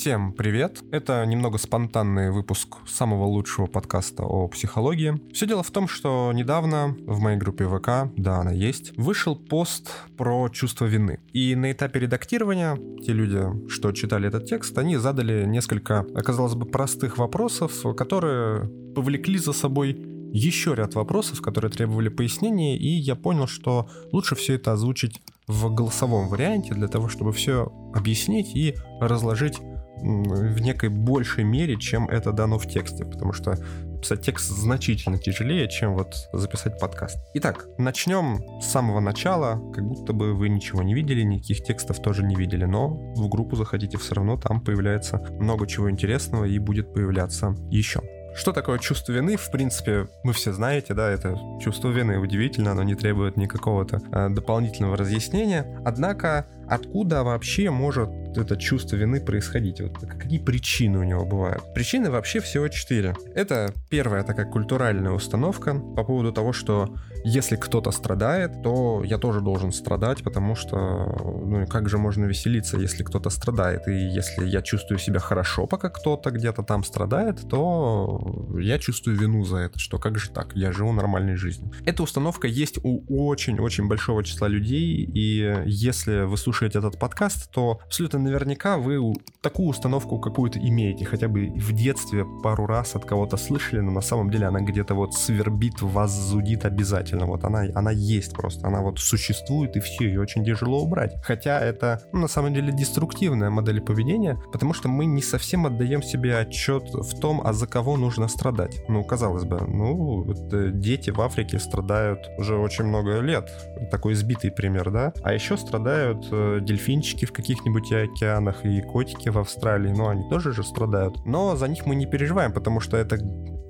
Всем привет! Это немного спонтанный выпуск самого лучшего подкаста о психологии. Все дело в том, что недавно в моей группе ВК, да, она есть, вышел пост про чувство вины. И на этапе редактирования те люди, что читали этот текст, они задали несколько, казалось бы, простых вопросов, которые повлекли за собой еще ряд вопросов, которые требовали пояснения, и я понял, что лучше все это озвучить в голосовом варианте для того, чтобы все объяснить и разложить в некой большей мере, чем это дано в тексте, потому что писать текст значительно тяжелее, чем вот записать подкаст. Итак, начнем с самого начала, как будто бы вы ничего не видели, никаких текстов тоже не видели, но в группу заходите все равно, там появляется много чего интересного и будет появляться еще. Что такое чувство вины? В принципе, вы все знаете, да, это чувство вины удивительно, оно не требует никакого-то э, дополнительного разъяснения. Однако, откуда вообще может это чувство вины происходить? Вот какие причины у него бывают? Причины вообще всего четыре. Это первая такая культуральная установка по поводу того, что если кто-то страдает, то я тоже должен страдать, потому что ну как же можно веселиться, если кто-то страдает? И если я чувствую себя хорошо, пока кто-то где-то там страдает, то я чувствую вину за это, что как же так, я живу нормальной жизнью. Эта установка есть у очень-очень большого числа людей, и если вы слушаете этот подкаст, то абсолютно наверняка вы такую установку какую-то имеете, хотя бы в детстве пару раз от кого-то слышали, но на самом деле она где-то вот свербит вас, зудит обязательно. Вот она, она есть просто, она вот существует и все, ее очень тяжело убрать. Хотя это ну, на самом деле деструктивная модель поведения, потому что мы не совсем отдаем себе отчет в том, а за кого нужно страдать. Ну, казалось бы, ну, дети в Африке страдают уже очень много лет. Такой избитый пример, да? А еще страдают э, дельфинчики в каких-нибудь океанах и котики в Австралии, ну, они тоже же страдают. Но за них мы не переживаем, потому что это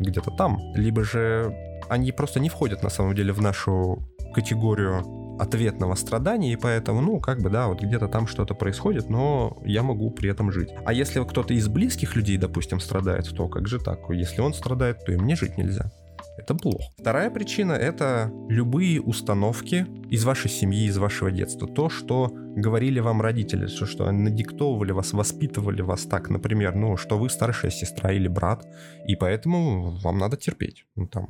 где-то там. Либо же они просто не входят на самом деле в нашу категорию ответного страдания, и поэтому, ну, как бы, да, вот где-то там что-то происходит, но я могу при этом жить. А если кто-то из близких людей, допустим, страдает, то как же так? Если он страдает, то и мне жить нельзя. Это плохо. Вторая причина — это любые установки из вашей семьи, из вашего детства. То, что говорили вам родители, что, что надиктовывали вас, воспитывали вас так, например, ну, что вы старшая сестра или брат, и поэтому вам надо терпеть. Ну, там,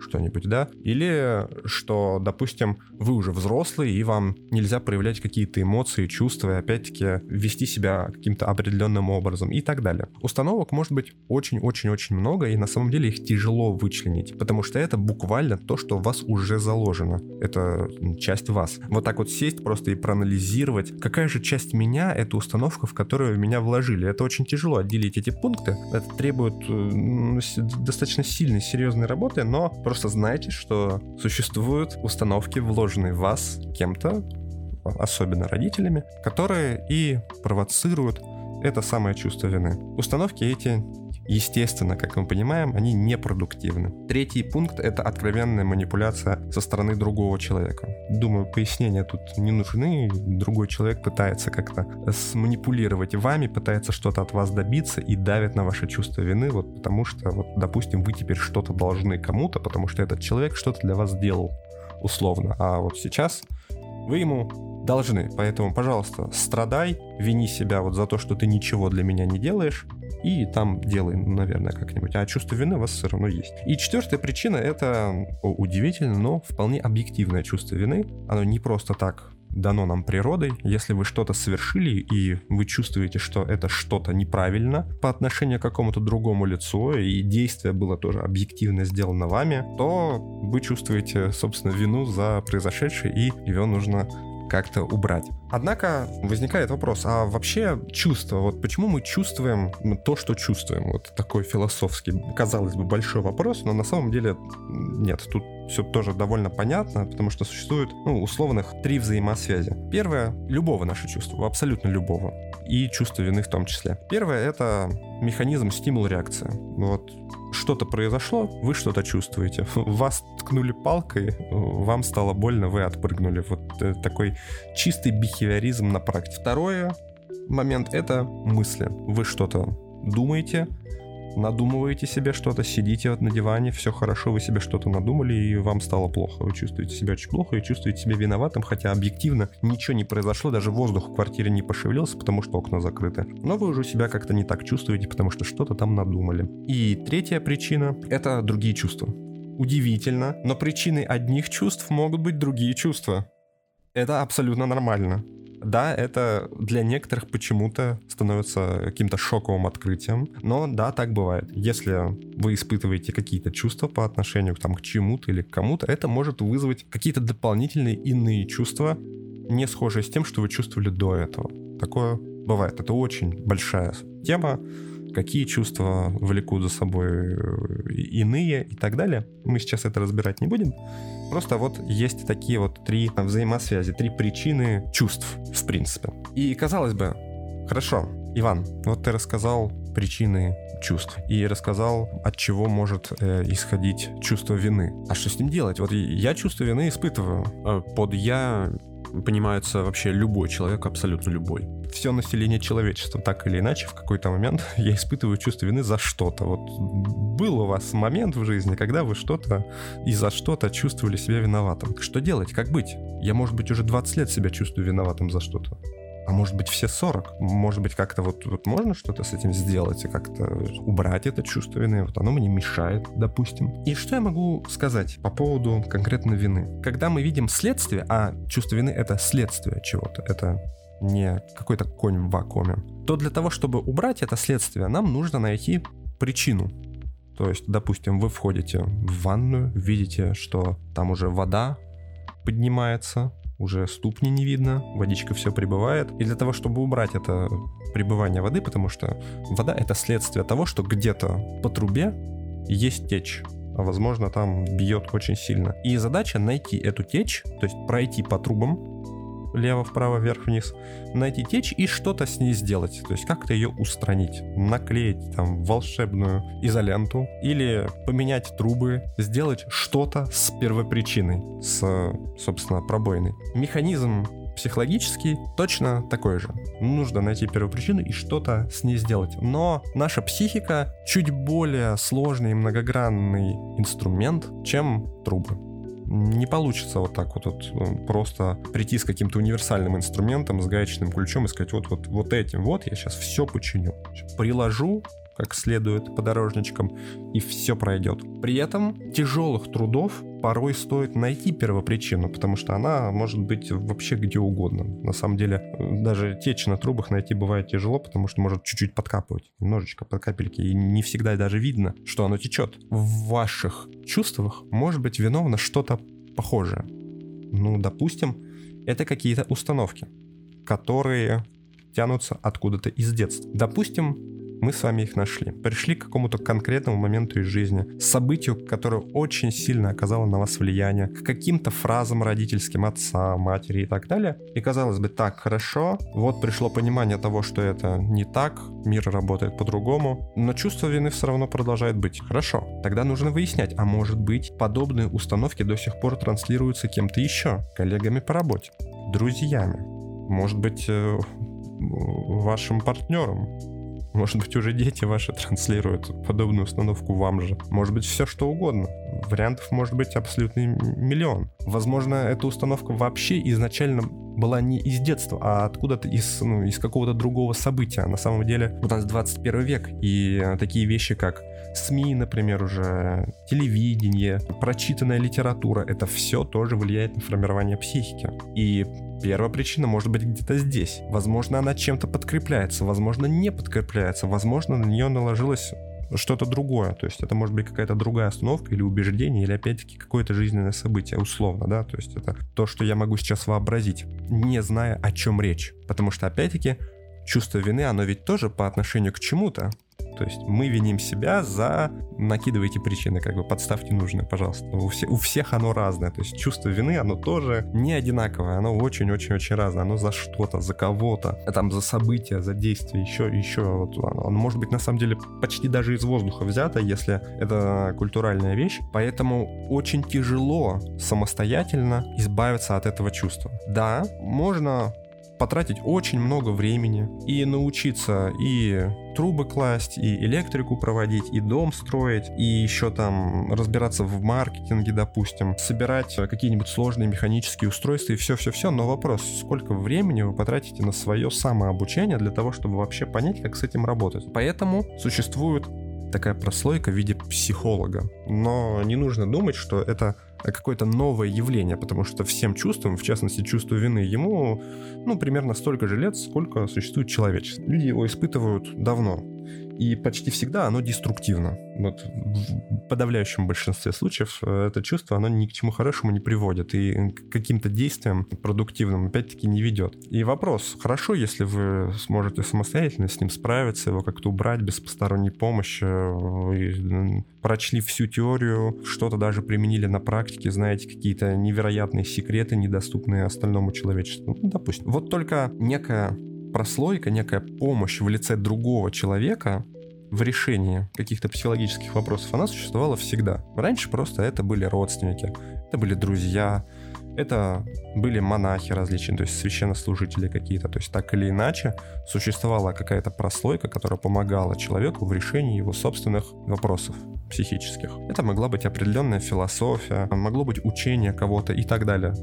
что-нибудь, да? Или что, допустим, вы уже взрослый, и вам нельзя проявлять какие-то эмоции, чувства, и опять-таки вести себя каким-то определенным образом и так далее. Установок может быть очень-очень-очень много, и на самом деле их тяжело вычленить, потому что это буквально то, что в вас уже заложено. Это часть вас. Вот так вот сесть просто и проанализировать, какая же часть меня эта установка, в которую меня вложили. Это очень тяжело отделить эти пункты. Это требует э, достаточно сильной, серьезной работы, но Просто знайте, что существуют установки, вложенные в вас кем-то, особенно родителями, которые и провоцируют это самое чувство вины. Установки эти Естественно, как мы понимаем, они непродуктивны. Третий пункт — это откровенная манипуляция со стороны другого человека. Думаю, пояснения тут не нужны. Другой человек пытается как-то сманипулировать вами, пытается что-то от вас добиться и давит на ваше чувство вины, вот потому что, вот, допустим, вы теперь что-то должны кому-то, потому что этот человек что-то для вас сделал, условно. А вот сейчас вы ему должны. Поэтому, пожалуйста, страдай, вини себя вот за то, что ты ничего для меня не делаешь, и там делай, наверное, как-нибудь. А чувство вины у вас все равно есть. И четвертая причина — это удивительно, но вполне объективное чувство вины. Оно не просто так дано нам природой. Если вы что-то совершили, и вы чувствуете, что это что-то неправильно по отношению к какому-то другому лицу, и действие было тоже объективно сделано вами, то вы чувствуете, собственно, вину за произошедшее, и его нужно как-то убрать. Однако возникает вопрос, а вообще чувство, вот почему мы чувствуем то, что чувствуем? Вот такой философский, казалось бы, большой вопрос, но на самом деле нет, тут все тоже довольно понятно, потому что существует, ну, условных три взаимосвязи. Первое — любого нашего чувства, абсолютно любого, и чувство вины в том числе. Первое — это механизм стимул-реакция. Вот что-то произошло, вы что-то чувствуете. Вас ткнули палкой, вам стало больно, вы отпрыгнули. Вот э, такой чистый бихевиоризм на практике. Второе момент — это мысли. Вы что-то думаете, надумываете себе что-то, сидите вот на диване, все хорошо, вы себе что-то надумали, и вам стало плохо. Вы чувствуете себя очень плохо и чувствуете себя виноватым, хотя объективно ничего не произошло, даже воздух в квартире не пошевелился, потому что окна закрыты. Но вы уже себя как-то не так чувствуете, потому что что-то там надумали. И третья причина — это другие чувства. Удивительно, но причиной одних чувств могут быть другие чувства. Это абсолютно нормально. Да, это для некоторых почему-то становится каким-то шоковым открытием, но да, так бывает. Если вы испытываете какие-то чувства по отношению там, к чему-то или к кому-то, это может вызвать какие-то дополнительные иные чувства, не схожие с тем, что вы чувствовали до этого. Такое бывает. Это очень большая тема, какие чувства влекут за собой э, иные и так далее. Мы сейчас это разбирать не будем. Просто вот есть такие вот три взаимосвязи, три причины чувств, в принципе. И казалось бы, хорошо, Иван, вот ты рассказал причины чувств и рассказал, от чего может э, исходить чувство вины. А что с ним делать? Вот я чувство вины испытываю. Э, под я понимается вообще любой человек, абсолютно любой. Все население человечества, так или иначе, в какой-то момент я испытываю чувство вины за что-то. Вот был у вас момент в жизни, когда вы что-то и за что-то чувствовали себя виноватым. Что делать? Как быть? Я, может быть, уже 20 лет себя чувствую виноватым за что-то а может быть все 40. Может быть как-то вот, вот можно что-то с этим сделать и как-то убрать это чувство вины. Вот оно мне мешает, допустим. И что я могу сказать по поводу конкретно вины? Когда мы видим следствие, а чувство вины это следствие чего-то, это не какой-то конь в вакууме, то для того, чтобы убрать это следствие, нам нужно найти причину. То есть, допустим, вы входите в ванную, видите, что там уже вода поднимается, уже ступни не видно, водичка все прибывает. И для того, чтобы убрать это прибывание воды, потому что вода это следствие того, что где-то по трубе есть течь а возможно там бьет очень сильно. И задача найти эту течь, то есть пройти по трубам, лево, вправо, вверх, вниз, найти течь и что-то с ней сделать. То есть как-то ее устранить, наклеить там волшебную изоленту или поменять трубы, сделать что-то с первопричиной, с, собственно, пробойной. Механизм психологический точно такой же. Нужно найти первопричину и что-то с ней сделать. Но наша психика чуть более сложный и многогранный инструмент, чем трубы не получится вот так вот, вот ну, просто прийти с каким-то универсальным инструментом, с гаечным ключом и сказать, вот, вот, вот этим вот я сейчас все починю. Приложу как следует по дорожничкам, и все пройдет. При этом тяжелых трудов порой стоит найти первопричину, потому что она может быть вообще где угодно. На самом деле, даже течь на трубах найти бывает тяжело, потому что может чуть-чуть подкапывать, немножечко под капельки, и не всегда даже видно, что оно течет. В ваших чувствах может быть виновно что-то похожее. Ну, допустим, это какие-то установки, которые тянутся откуда-то из детства. Допустим, мы с вами их нашли. Пришли к какому-то конкретному моменту из жизни, событию, которое очень сильно оказало на вас влияние, к каким-то фразам родительским отца, матери и так далее. И казалось бы, так, хорошо, вот пришло понимание того, что это не так, мир работает по-другому, но чувство вины все равно продолжает быть. Хорошо, тогда нужно выяснять, а может быть, подобные установки до сих пор транслируются кем-то еще, коллегами по работе, друзьями, может быть, э, вашим партнером, может быть, уже дети ваши транслируют подобную установку вам же. Может быть, все что угодно. Вариантов может быть абсолютный миллион. Возможно, эта установка вообще изначально была не из детства, а откуда-то из, ну, из какого-то другого события. На самом деле, у нас 21 век, и такие вещи, как СМИ, например, уже, телевидение, прочитанная литература, это все тоже влияет на формирование психики. И Первая причина может быть где-то здесь. Возможно, она чем-то подкрепляется, возможно, не подкрепляется, возможно, на нее наложилось что-то другое. То есть это может быть какая-то другая остановка или убеждение, или опять-таки какое-то жизненное событие, условно, да. То есть это то, что я могу сейчас вообразить, не зная, о чем речь. Потому что, опять-таки, чувство вины, оно ведь тоже по отношению к чему-то. То есть мы виним себя за... Накидывайте причины, как бы подставьте нужные, пожалуйста. У, все, у всех оно разное. То есть чувство вины, оно тоже не одинаковое. Оно очень-очень-очень разное. Оно за что-то, за кого-то. Там за события, за действия, еще, еще. Вот оно, оно может быть на самом деле почти даже из воздуха взято, если это культуральная вещь. Поэтому очень тяжело самостоятельно избавиться от этого чувства. Да, можно потратить очень много времени и научиться и трубы класть, и электрику проводить, и дом строить, и еще там разбираться в маркетинге, допустим, собирать какие-нибудь сложные механические устройства и все-все-все. Но вопрос, сколько времени вы потратите на свое самообучение для того, чтобы вообще понять, как с этим работать. Поэтому существует такая прослойка в виде психолога. Но не нужно думать, что это какое-то новое явление, потому что всем чувствам, в частности чувству вины, ему ну, примерно столько же лет, сколько существует человечество. Люди его испытывают давно. И почти всегда оно деструктивно. Вот в подавляющем большинстве случаев э, это чувство, оно ни к чему хорошему не приводит и к каким-то действиям продуктивным опять-таки не ведет. И вопрос, хорошо, если вы сможете самостоятельно с ним справиться, его как-то убрать без посторонней помощи, вы прочли всю теорию, что-то даже применили на практике, знаете какие-то невероятные секреты, недоступные остальному человечеству. Ну, допустим. Вот только некая прослойка, некая помощь в лице другого человека в решении каких-то психологических вопросов, она существовала всегда. Раньше просто это были родственники, это были друзья, это были монахи различные, то есть священнослужители какие-то. То есть так или иначе существовала какая-то прослойка, которая помогала человеку в решении его собственных вопросов психических. Это могла быть определенная философия, могло быть учение кого-то и так далее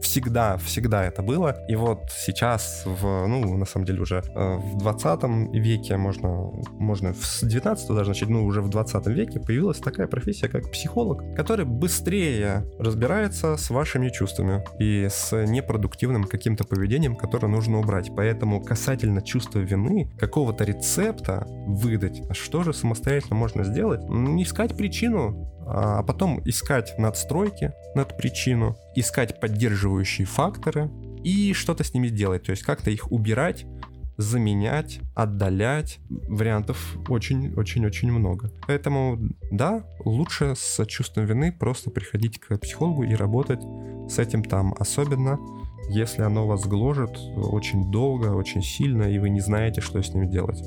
всегда, всегда это было. И вот сейчас, в, ну, на самом деле уже э, в 20 веке, можно, можно с 19 даже начать, ну, уже в 20 веке появилась такая профессия, как психолог, который быстрее разбирается с вашими чувствами и с непродуктивным каким-то поведением, которое нужно убрать. Поэтому касательно чувства вины, какого-то рецепта выдать, что же самостоятельно можно сделать, искать причину, а потом искать надстройки над причину, искать поддерживающие факторы и что-то с ними делать, то есть как-то их убирать, заменять, отдалять. Вариантов очень-очень-очень много. Поэтому, да, лучше с чувством вины просто приходить к психологу и работать с этим там. Особенно, если оно вас гложет очень долго, очень сильно, и вы не знаете, что с ним делать.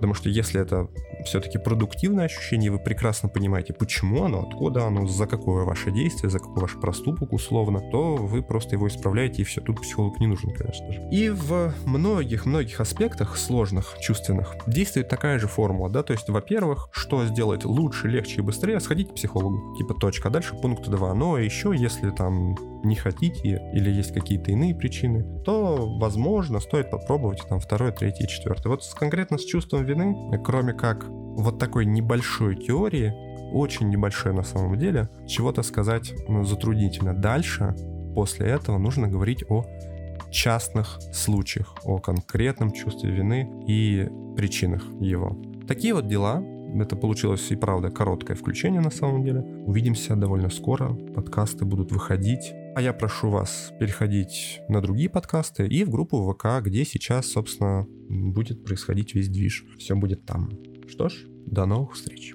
Потому что если это все-таки продуктивное ощущение, вы прекрасно понимаете, почему оно, откуда оно, за какое ваше действие, за какой ваш проступок условно, то вы просто его исправляете, и все. Тут психолог не нужен, конечно же. И в многих-многих аспектах сложных, чувственных, действует такая же формула, да, то есть, во-первых, что сделать лучше, легче и быстрее, сходить к психологу, типа точка, а дальше пункт 2. Но еще, если там не хотите или есть какие-то иные причины, то, возможно, стоит попробовать там второй, третий, четвертый. Вот конкретно с чувством вины, кроме как вот такой небольшой теории, очень небольшой на самом деле, чего-то сказать ну, затруднительно. Дальше, после этого, нужно говорить о частных случаях, о конкретном чувстве вины и причинах его. Такие вот дела. Это получилось и правда короткое включение на самом деле. Увидимся довольно скоро. Подкасты будут выходить. А я прошу вас переходить на другие подкасты и в группу ВК, где сейчас, собственно, будет происходить весь движ. Все будет там. Что ж, до новых встреч.